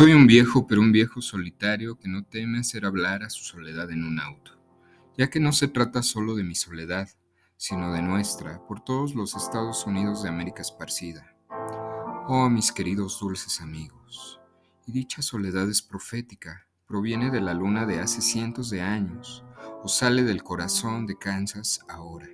Soy un viejo, pero un viejo solitario que no teme hacer hablar a su soledad en un auto, ya que no se trata solo de mi soledad, sino de nuestra, por todos los Estados Unidos de América esparcida. Oh, mis queridos dulces amigos, y dicha soledad es profética, proviene de la luna de hace cientos de años, o sale del corazón de Kansas ahora.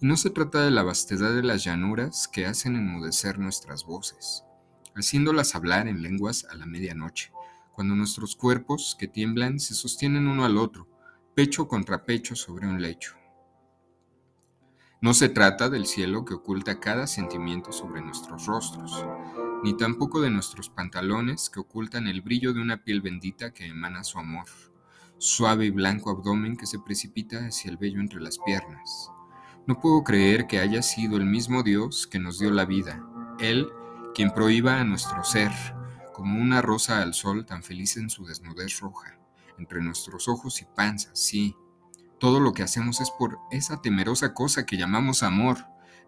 Y no se trata de la vastedad de las llanuras que hacen enmudecer nuestras voces haciéndolas hablar en lenguas a la medianoche, cuando nuestros cuerpos que tiemblan se sostienen uno al otro, pecho contra pecho sobre un lecho. No se trata del cielo que oculta cada sentimiento sobre nuestros rostros, ni tampoco de nuestros pantalones que ocultan el brillo de una piel bendita que emana su amor, suave y blanco abdomen que se precipita hacia el vello entre las piernas. No puedo creer que haya sido el mismo Dios que nos dio la vida, Él quien prohíba a nuestro ser, como una rosa al sol tan feliz en su desnudez roja, entre nuestros ojos y panzas, sí. Todo lo que hacemos es por esa temerosa cosa que llamamos amor,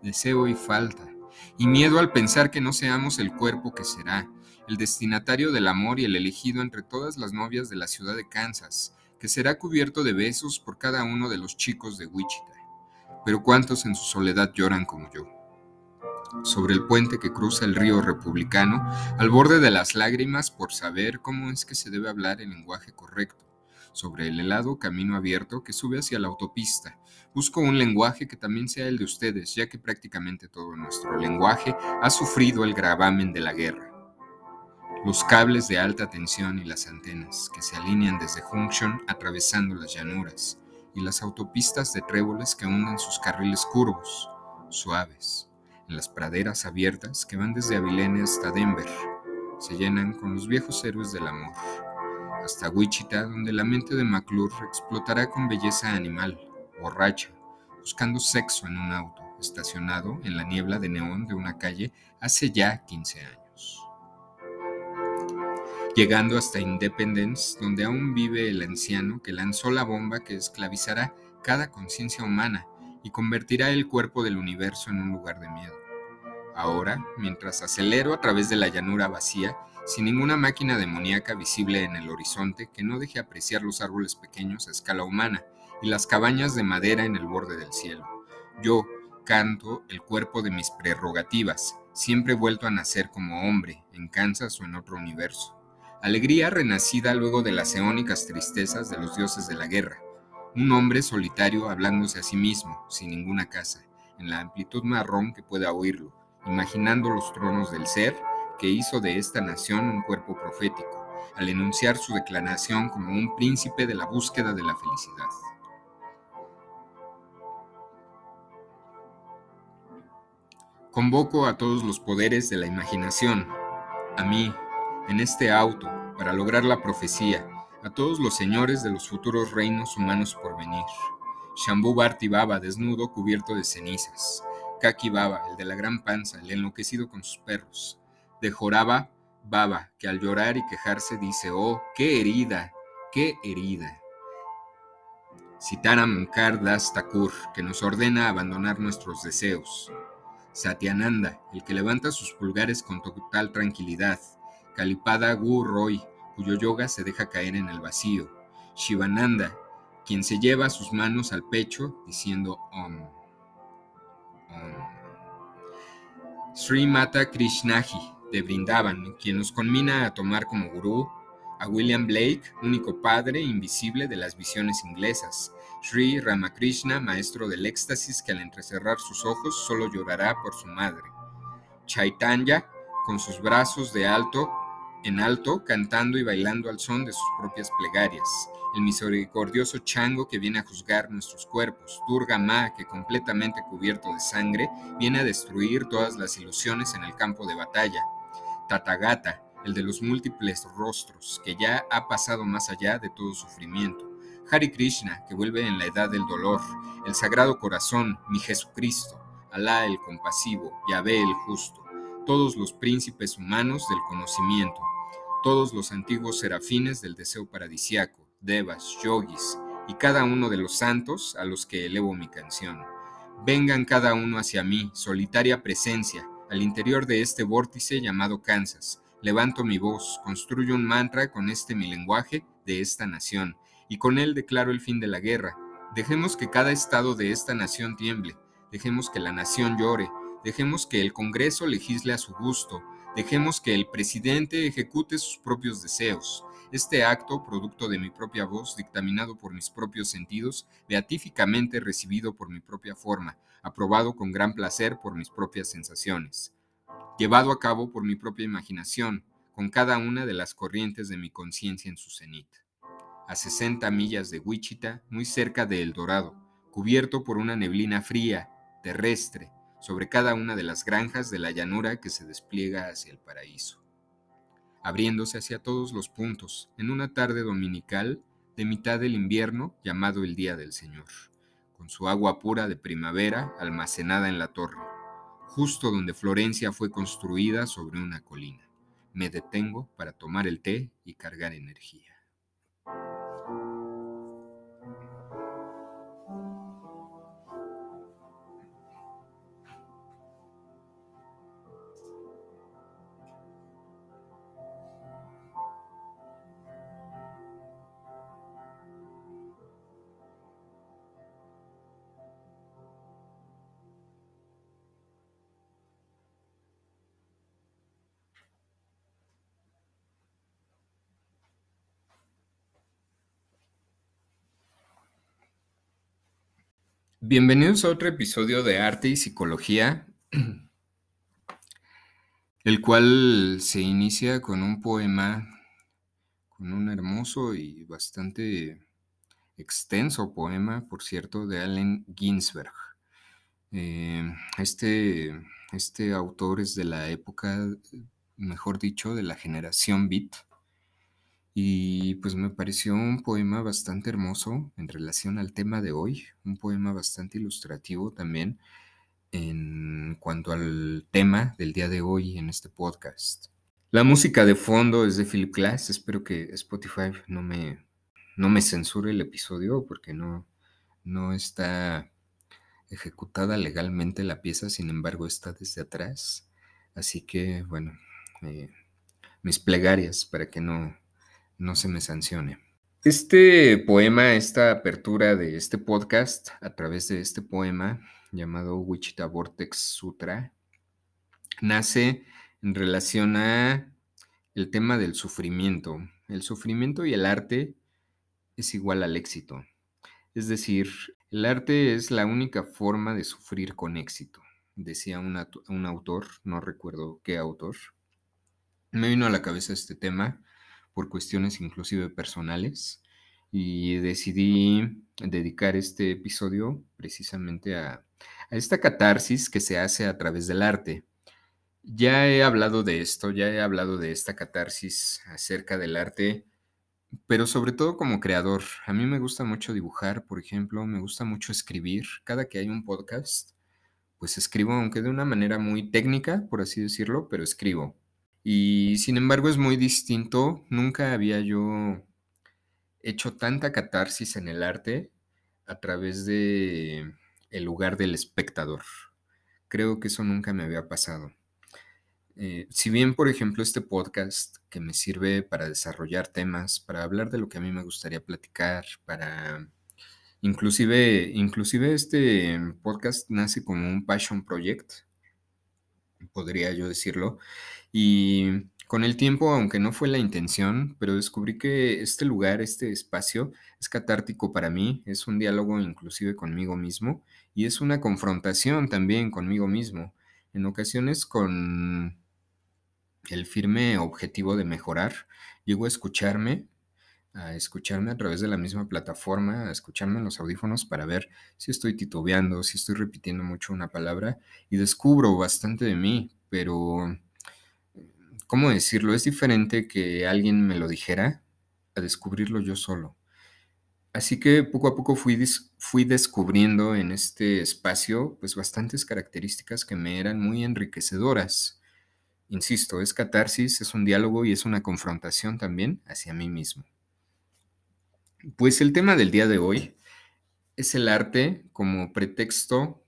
deseo y falta, y miedo al pensar que no seamos el cuerpo que será, el destinatario del amor y el elegido entre todas las novias de la ciudad de Kansas, que será cubierto de besos por cada uno de los chicos de Wichita. Pero cuántos en su soledad lloran como yo sobre el puente que cruza el río republicano, al borde de las lágrimas por saber cómo es que se debe hablar el lenguaje correcto, sobre el helado camino abierto que sube hacia la autopista. Busco un lenguaje que también sea el de ustedes, ya que prácticamente todo nuestro lenguaje ha sufrido el gravamen de la guerra. Los cables de alta tensión y las antenas que se alinean desde Junction atravesando las llanuras y las autopistas de tréboles que hunden sus carriles curvos, suaves, en las praderas abiertas que van desde Abilene hasta Denver. Se llenan con los viejos héroes del amor, hasta Wichita, donde la mente de McClure explotará con belleza animal, borracha, buscando sexo en un auto, estacionado en la niebla de neón de una calle hace ya 15 años. Llegando hasta Independence, donde aún vive el anciano que lanzó la bomba que esclavizará cada conciencia humana y convertirá el cuerpo del universo en un lugar de miedo. Ahora, mientras acelero a través de la llanura vacía, sin ninguna máquina demoníaca visible en el horizonte que no deje apreciar los árboles pequeños a escala humana y las cabañas de madera en el borde del cielo, yo canto el cuerpo de mis prerrogativas, siempre vuelto a nacer como hombre, en Kansas o en otro universo. Alegría renacida luego de las eónicas tristezas de los dioses de la guerra, un hombre solitario hablándose a sí mismo, sin ninguna casa, en la amplitud marrón que pueda oírlo, imaginando los tronos del ser que hizo de esta nación un cuerpo profético, al enunciar su declaración como un príncipe de la búsqueda de la felicidad. Convoco a todos los poderes de la imaginación, a mí, en este auto, para lograr la profecía, a todos los señores de los futuros reinos humanos por venir. Shambhu Bharti Baba desnudo cubierto de cenizas. Kaki Baba, el de la gran panza, el enloquecido con sus perros. De Joraba Baba, que al llorar y quejarse dice, oh, qué herida, qué herida. Sitaram Munkar Das Thakur, que nos ordena abandonar nuestros deseos. Satyananda, el que levanta sus pulgares con total tranquilidad. Kalipada Gu Roy, cuyo yoga se deja caer en el vacío. Shivananda, quien se lleva sus manos al pecho diciendo Om. Om. Sri Mata Krishnaji de Brindavan, quien nos conmina a tomar como gurú a William Blake, único padre invisible de las visiones inglesas. Sri Ramakrishna, maestro del éxtasis que al entrecerrar sus ojos solo llorará por su madre. Chaitanya, con sus brazos de alto en alto, cantando y bailando al son de sus propias plegarias. El misericordioso chango que viene a juzgar nuestros cuerpos. Durga Ma, que completamente cubierto de sangre, viene a destruir todas las ilusiones en el campo de batalla. Tathagata, el de los múltiples rostros, que ya ha pasado más allá de todo sufrimiento. Hari Krishna, que vuelve en la edad del dolor. El Sagrado Corazón, mi Jesucristo. Alá el compasivo, Yahvé el justo. Todos los príncipes humanos del conocimiento todos los antiguos serafines del deseo paradisiaco, devas, yogis y cada uno de los santos a los que elevo mi canción. Vengan cada uno hacia mí, solitaria presencia, al interior de este vórtice llamado Kansas, levanto mi voz, construyo un mantra con este mi lenguaje de esta nación, y con él declaro el fin de la guerra. Dejemos que cada estado de esta nación tiemble, dejemos que la nación llore, dejemos que el Congreso legisle a su gusto, dejemos que el presidente ejecute sus propios deseos. Este acto, producto de mi propia voz, dictaminado por mis propios sentidos, beatíficamente recibido por mi propia forma, aprobado con gran placer por mis propias sensaciones, llevado a cabo por mi propia imaginación, con cada una de las corrientes de mi conciencia en su cenit. A 60 millas de Wichita, muy cerca de El Dorado, cubierto por una neblina fría, terrestre, sobre cada una de las granjas de la llanura que se despliega hacia el paraíso abriéndose hacia todos los puntos, en una tarde dominical de mitad del invierno llamado el Día del Señor, con su agua pura de primavera almacenada en la torre, justo donde Florencia fue construida sobre una colina. Me detengo para tomar el té y cargar energía. Bienvenidos a otro episodio de Arte y Psicología, el cual se inicia con un poema, con un hermoso y bastante extenso poema, por cierto, de Allen Ginsberg. Eh, este, este autor es de la época, mejor dicho, de la generación Beat y pues me pareció un poema bastante hermoso en relación al tema de hoy, un poema bastante ilustrativo también en cuanto al tema del día de hoy en este podcast. La música de fondo es de Philip Glass, espero que Spotify no me, no me censure el episodio porque no, no está ejecutada legalmente la pieza, sin embargo está desde atrás. Así que bueno, eh, mis plegarias para que no, no se me sancione. Este poema, esta apertura de este podcast a través de este poema llamado Wichita Vortex Sutra, nace en relación a el tema del sufrimiento. El sufrimiento y el arte es igual al éxito. Es decir, el arte es la única forma de sufrir con éxito, decía un autor, no recuerdo qué autor. Me vino a la cabeza este tema por cuestiones inclusive personales y decidí dedicar este episodio precisamente a, esta catarsis que se hace a través del arte. Ya he hablado de esto, ya he hablado de esta catarsis acerca del arte, pero sobre todo como creador. A mí me gusta mucho dibujar, por ejemplo, me gusta mucho escribir. Cada que hay un podcast, pues escribo, aunque de una manera muy técnica, por así decirlo, pero escribo. Y sin embargo es muy distinto. Nunca había yo hecho tanta catarsis en el arte a través de el lugar del espectador. Creo que eso nunca me había pasado. Eh, si bien, por ejemplo, este podcast que me sirve para desarrollar temas, para hablar de lo que a mí me gustaría platicar, para inclusive, inclusive este podcast nace como un passion project, podría yo decirlo, y con el tiempo, aunque no fue la intención, pero descubrí que este lugar, este espacio, es catártico para mí, es un diálogo inclusive conmigo mismo y es una confrontación también conmigo mismo, en ocasiones con el firme objetivo de mejorar. Llego a escucharme, a escucharme a través de la misma plataforma, a escucharme en los audífonos para ver si estoy titubeando, si estoy repitiendo mucho una palabra y descubro bastante de mí, pero ¿cómo decirlo? Es diferente que alguien me lo dijera a descubrirlo yo solo. Así que poco a poco fui, descubriendo en este espacio pues bastantes características que me eran muy enriquecedoras. Insisto, es catarsis, es un diálogo y es una confrontación también hacia mí mismo. Pues el tema del día de hoy es el arte como pretexto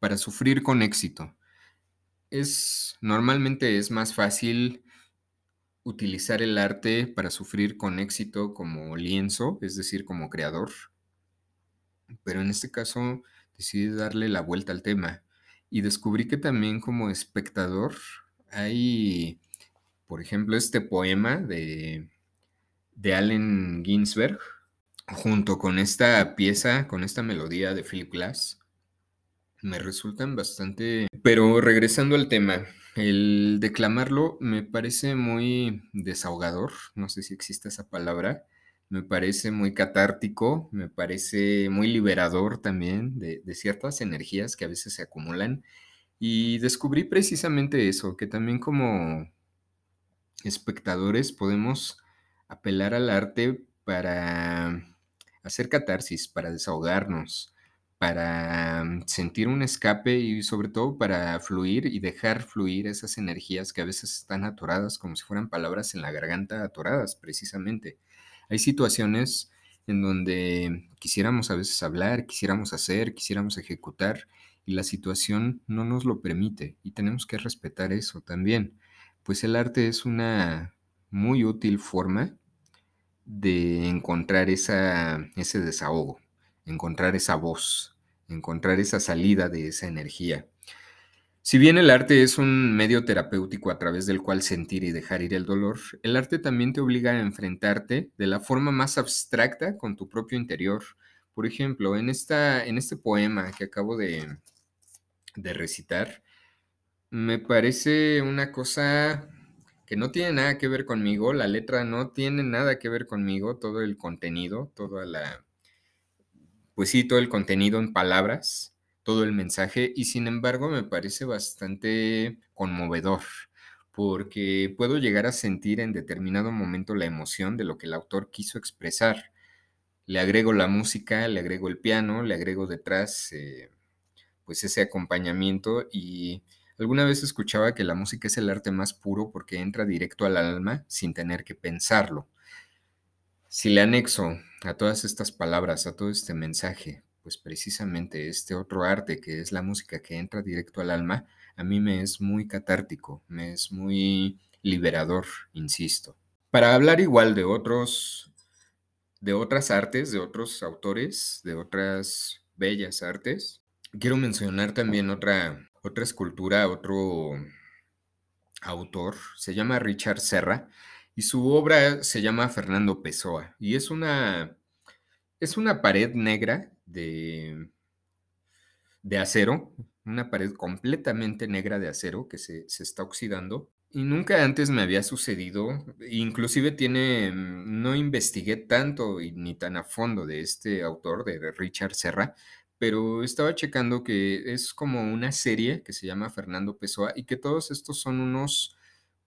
para sufrir con éxito es normalmente es más fácil utilizar el arte para sufrir con éxito como lienzo, es decir, como creador. Pero en este caso decidí darle la vuelta al tema y descubrí que también como espectador hay, por ejemplo, este poema de, de Allen Ginsberg, junto con esta pieza, con esta melodía de Philip Glass, me resultan bastante... Pero regresando al tema, el declamarlo me parece muy desahogador, no sé si existe esa palabra, me parece muy catártico, me parece muy liberador también de, de, ciertas energías que a veces se acumulan. Y descubrí precisamente eso, que también como espectadores podemos apelar al arte para hacer catarsis, para desahogarnos, para mm, sentir un escape y sobre todo para fluir y dejar fluir esas energías que a veces están atoradas como si fueran palabras en la garganta atoradas precisamente. Hay situaciones en donde quisiéramos a veces hablar, quisiéramos hacer, quisiéramos ejecutar y la situación no nos lo permite y tenemos que respetar eso también, pues el arte es una muy útil forma de encontrar esa, ese desahogo, encontrar esa voz, encontrar esa salida de esa energía. Si bien el arte es un medio terapéutico a través del cual sentir y dejar ir el dolor, el arte también te obliga a enfrentarte de la forma más abstracta con tu propio interior. Por ejemplo, en, esta, en este poema que acabo de, de recitar, me parece una cosa que no tiene nada que ver conmigo, la letra no tiene nada que ver conmigo, todo el contenido, toda la, pues sí, todo el contenido en palabras, todo el mensaje, y sin embargo me parece bastante conmovedor, porque puedo llegar a sentir en determinado momento la emoción de lo que el autor quiso expresar. Le agrego la música, le agrego el piano, le agrego detrás eh, pues ese acompañamiento y alguna vez escuchaba que la música es el arte más puro porque entra directo al alma sin tener que pensarlo. Si le anexo a todas estas palabras, a todo este mensaje, pues precisamente este otro arte que es la música que entra directo al alma, a mí me es muy catártico, me es muy liberador, insisto. Para hablar igual de otros, de otras artes, de otros autores, de otras bellas artes, quiero mencionar también otra, otra escultura, otro autor, se llama Richard Serra, y su obra se llama Fernando Pessoa y es una, es una pared negra de, de acero, una pared completamente negra de acero que se, se, está oxidando. Y nunca antes me había sucedido, inclusive tiene, no investigué tanto y ni tan a fondo de este autor, de Richard Serra, pero estaba checando que es como una serie que se llama Fernando Pessoa y que todos estos son unos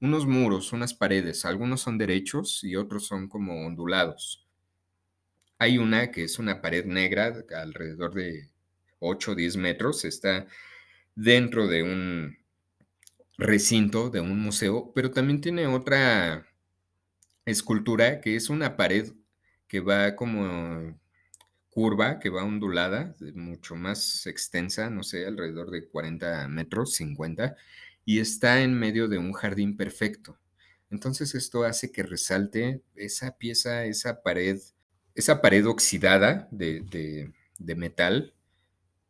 unos muros, unas paredes, algunos son derechos y otros son como ondulados. Hay una que es una pared negra alrededor de 8 o 10 metros, está dentro de un recinto, de un museo, pero también tiene otra escultura que es una pared que va como curva, que va ondulada, mucho más extensa, no sé, alrededor de 40 metros, 50, y está en medio de un jardín perfecto. Entonces esto hace que resalte esa pieza, esa pared, esa pared oxidada de, de, metal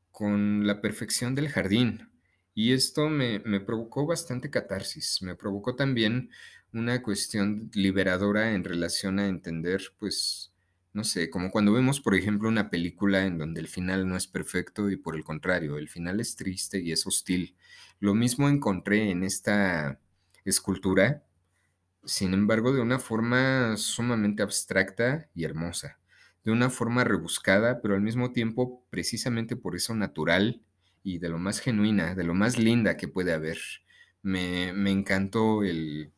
con la perfección del jardín. Y esto me, me, provocó bastante catarsis, me provocó también una cuestión liberadora en relación a entender, pues, no sé, como cuando vemos, por ejemplo, una película en donde el final no es perfecto y por el contrario, el final es triste y es hostil. Lo mismo encontré en esta escultura, sin embargo, de una forma sumamente abstracta y hermosa, de una forma rebuscada, pero al mismo tiempo precisamente por eso natural y de lo más genuina, de lo más linda que puede haber. Me, me encantó el,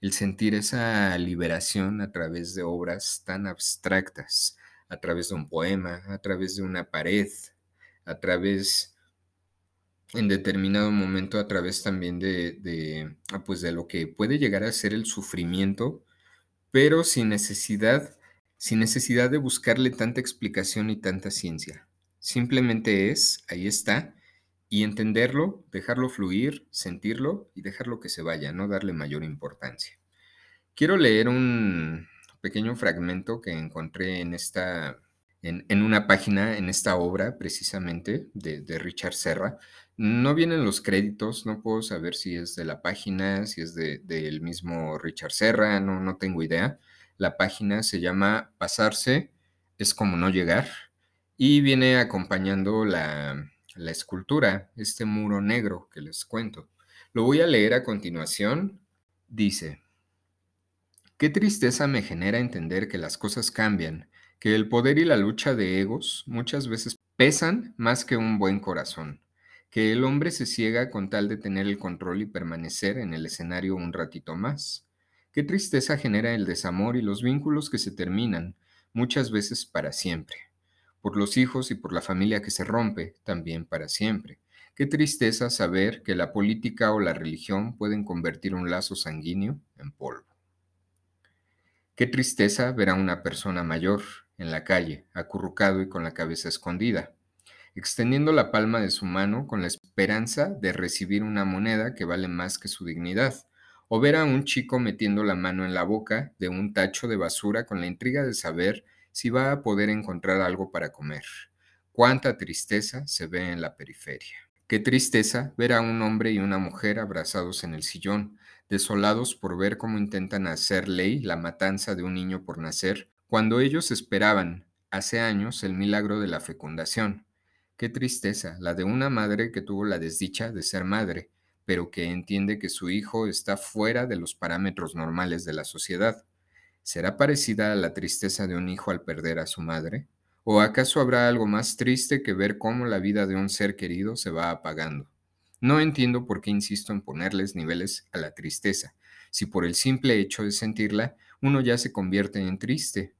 el sentir esa liberación a través de obras tan abstractas, a través de un poema, a través de una pared, a través en determinado momento a través también de, ah, pues de lo que puede llegar a ser el sufrimiento, pero sin necesidad, sin necesidad de buscarle tanta explicación y tanta ciencia. Simplemente es, ahí está, y entenderlo, dejarlo fluir, sentirlo y dejarlo que se vaya, no darle mayor importancia. Quiero leer un pequeño fragmento que encontré en esta, en, una página, en esta obra precisamente de, Richard Serra. No vienen los créditos, no puedo saber si es de la página, si es del mismo Richard Serra, no, no tengo idea. La página se llama Pasarse es como no llegar y viene acompañando la, la escultura, este muro negro que les cuento. Lo voy a leer a continuación. Dice, Qué tristeza me genera entender que las cosas cambian, que el poder y la lucha de egos muchas veces pesan más que un buen corazón, que el hombre se ciega con tal de tener el control y permanecer en el escenario un ratito más. Qué tristeza genera el desamor y los vínculos que se terminan, muchas veces para siempre. Por los hijos y por la familia que se rompe, también para siempre. Qué tristeza saber que la política o la religión pueden convertir un lazo sanguíneo en polvo. Qué tristeza ver a una persona mayor en la calle, acurrucado y con la cabeza escondida, extendiendo la palma de su mano con la esperanza de recibir una moneda que vale más que su dignidad, o ver a un chico metiendo la mano en la boca de un tacho de basura con la intriga de saber si va a poder encontrar algo para comer. Cuánta tristeza se ve en la periferia. Qué tristeza ver a un hombre y una mujer abrazados en el sillón, desolados por ver cómo intentan hacer ley la matanza de un niño por nacer, cuando ellos esperaban, hace años, el milagro de la fecundación. Qué tristeza, la de una madre que tuvo la desdicha de ser madre, pero que entiende que su hijo está fuera de los parámetros normales de la sociedad. ¿Será parecida a la tristeza de un hijo al perder a su madre? ¿O acaso habrá algo más triste que ver cómo la vida de un ser querido se va apagando? No entiendo por qué insisto en ponerles niveles a la tristeza, si por el simple hecho de sentirla uno ya se convierte en triste.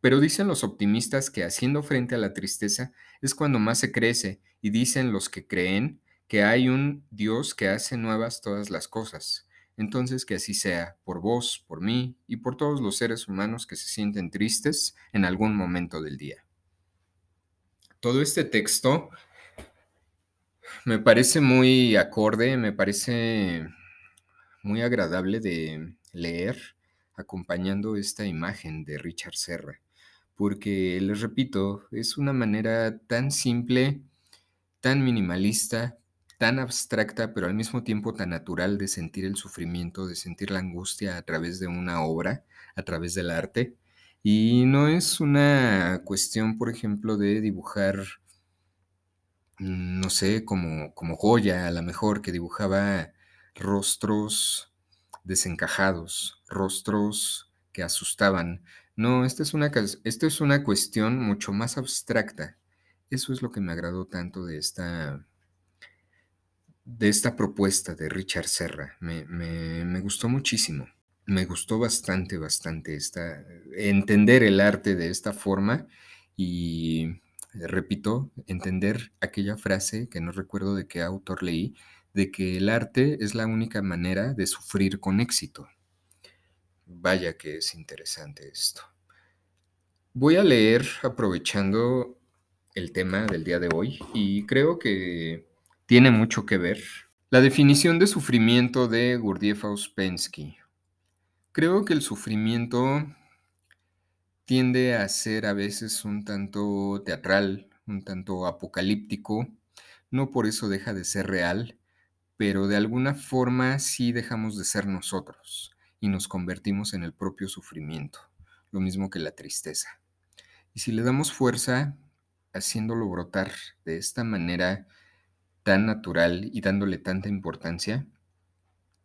Pero dicen los optimistas que haciendo frente a la tristeza es cuando más se crece, y dicen los que creen que hay un Dios que hace nuevas todas las cosas. Entonces que así sea, por vos, por mí y por todos los seres humanos que se sienten tristes en algún momento del día. Todo este texto me parece muy acorde, me parece muy agradable de leer acompañando esta imagen de Richard Serra, porque les repito, es una manera tan simple, tan minimalista, tan abstracta, pero al mismo tiempo tan natural de sentir el sufrimiento, de sentir la angustia a través de una obra, a través del arte. Y no es una cuestión, por ejemplo, de dibujar no sé, como, como Goya, a lo mejor, que dibujaba rostros desencajados, rostros que asustaban. No, esta es, una, esta es una cuestión mucho más abstracta. Eso es lo que me agradó tanto de esta, de esta propuesta de Richard Serra. Me, me gustó muchísimo. Me gustó bastante, bastante esta, entender el arte de esta forma y repito, entender aquella frase que no recuerdo de qué autor leí, de que el arte es la única manera de sufrir con éxito. Vaya que es interesante esto. Voy a leer aprovechando el tema del día de hoy y creo que tiene mucho que ver. La definición de sufrimiento de Gurdjieff Ouspensky. Creo que el sufrimiento tiende a ser a veces un tanto teatral, un tanto apocalíptico. No por eso deja de ser real, pero de alguna forma sí dejamos de ser nosotros y nos convertimos en el propio sufrimiento, lo mismo que la tristeza. Y si le damos fuerza, haciéndolo brotar de esta manera tan natural y dándole tanta importancia,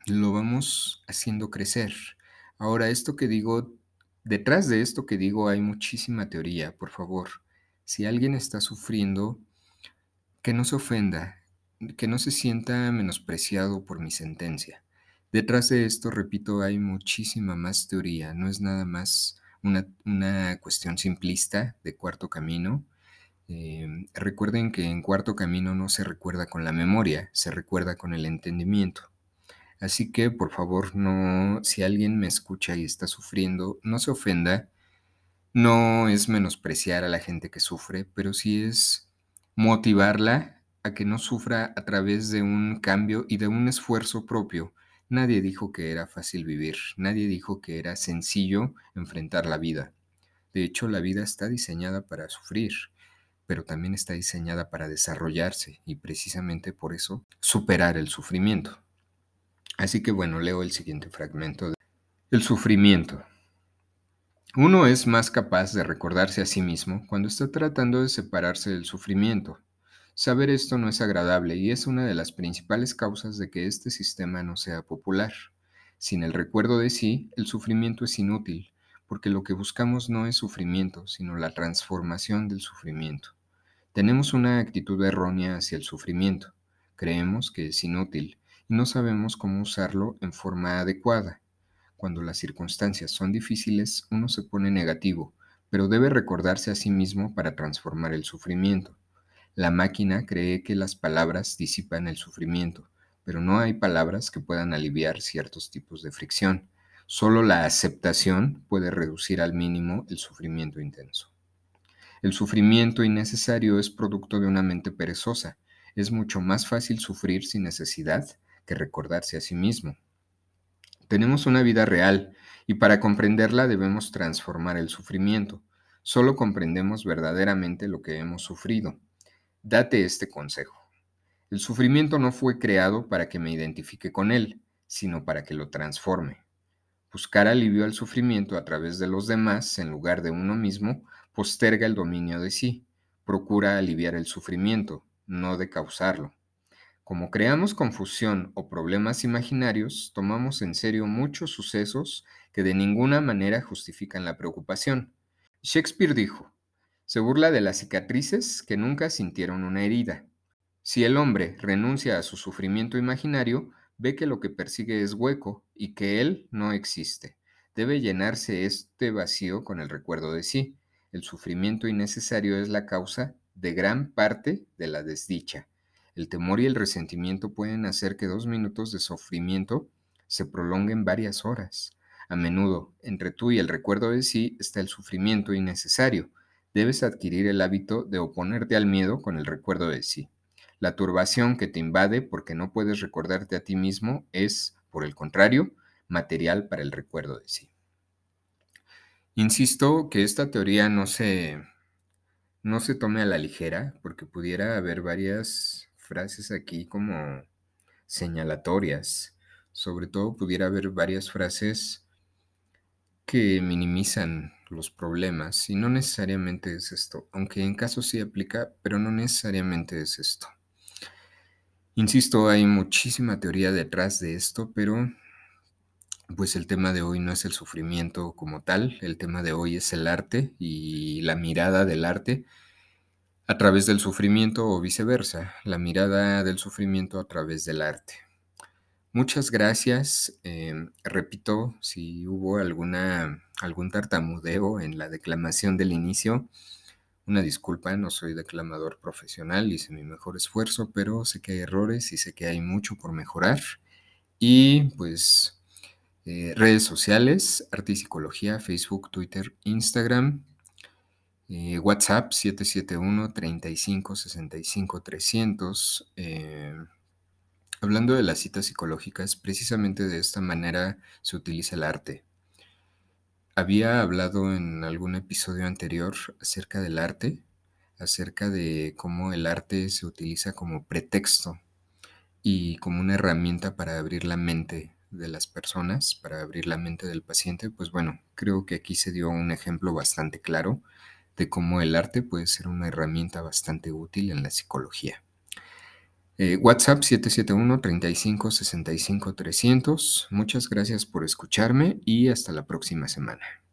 lo vamos haciendo crecer. Ahora, esto que digo Detrás de esto que digo hay muchísima teoría, por favor. Si alguien está sufriendo, que no se ofenda, que no se sienta menospreciado por mi sentencia. Detrás de esto, repito, hay muchísima más teoría, no es nada más una, cuestión simplista de cuarto camino. Em, recuerden que en cuarto camino no se recuerda con la memoria, se recuerda con el entendimiento. Así que, por favor, no, si alguien me escucha y está sufriendo, no se ofenda. No es menospreciar a la gente que sufre, pero sí es motivarla a que no sufra a través de un cambio y de un esfuerzo propio, Nadie dijo que era fácil vivir, nadie dijo que era sencillo enfrentar la vida. De hecho, la vida está diseñada para sufrir, pero también está diseñada para desarrollarse y precisamente por eso superar el sufrimiento. Así que bueno, leo el siguiente fragmento. El sufrimiento. Uno es más capaz de recordarse a sí mismo cuando está tratando de separarse del sufrimiento. Saber esto no es agradable y es una de las principales causas de que este sistema no sea popular. Sin el recuerdo de sí, el sufrimiento es inútil, porque lo que buscamos no es sufrimiento, sino la transformación del sufrimiento. Tenemos una actitud errónea hacia el sufrimiento. Creemos que es inútil y no sabemos cómo usarlo en forma adecuada. Cuando las circunstancias son difíciles, uno se pone negativo, pero debe recordarse a sí mismo para transformar el sufrimiento. La máquina cree que las palabras disipan el sufrimiento, pero no hay palabras que puedan aliviar ciertos tipos de fricción. Solo la aceptación puede reducir al mínimo el sufrimiento intenso. El sufrimiento innecesario es producto de una mente perezosa. Es mucho más fácil sufrir sin necesidad que recordarse a sí mismo. Tenemos una vida real y para comprenderla debemos transformar el sufrimiento. Solo comprendemos verdaderamente lo que hemos sufrido. Date este consejo. El sufrimiento no fue creado para que me identifique con él, sino para que lo transforme. Buscar alivio al sufrimiento a través de los demás en lugar de uno mismo posterga el dominio de sí. Procura aliviar el sufrimiento, no de causarlo. Como creamos confusión o problemas imaginarios, tomamos en serio muchos sucesos que de ninguna manera justifican la preocupación. Shakespeare dijo, se burla de las cicatrices que nunca sintieron una herida. Si el hombre renuncia a su sufrimiento imaginario, ve que lo que persigue es hueco y que él no existe. Debe llenarse este vacío con el recuerdo de sí. El sufrimiento innecesario es la causa de gran parte de la desdicha. El temor y el resentimiento pueden hacer que dos minutos de sufrimiento se prolonguen varias horas. A menudo, entre tú y el recuerdo de sí está el sufrimiento innecesario debes adquirir el hábito de oponerte al miedo con el recuerdo de sí. La turbación que te invade porque no puedes recordarte a ti mismo es, por el contrario, material para el recuerdo de sí. Insisto que esta teoría no se, no se tome a la ligera porque pudiera haber varias frases aquí como señalatorias. Sobre todo pudiera haber varias frases que minimizan los problemas y no necesariamente es esto, aunque en caso sí aplica, pero no necesariamente es esto. Insisto, hay muchísima teoría detrás de esto, pero pues el tema de hoy no es el sufrimiento como tal, el tema de hoy es el arte y la mirada del arte a través del sufrimiento o viceversa, la mirada del sufrimiento a través del arte. Muchas gracias. Em, repito, si hubo alguna, algún tartamudeo en la declamación del inicio, una disculpa, no soy declamador profesional, hice mi mejor esfuerzo, pero sé que hay errores y sé que hay mucho por mejorar. Y pues eh, redes sociales, Arte y Psicología, Facebook, Twitter, Instagram, eh, WhatsApp 771 35 65 300. Hablando de las citas psicológicas, precisamente de esta manera se utiliza el arte. Había hablado en algún episodio anterior acerca del arte, acerca de cómo el arte se utiliza como pretexto y como una herramienta para abrir la mente de las personas, para abrir la mente del paciente. Pues bueno, creo que aquí se dio un ejemplo bastante claro de cómo el arte puede ser una herramienta bastante útil en la psicología. Eh, WhatsApp 771 35 65 300. Muchas gracias por escucharme y hasta la próxima semana.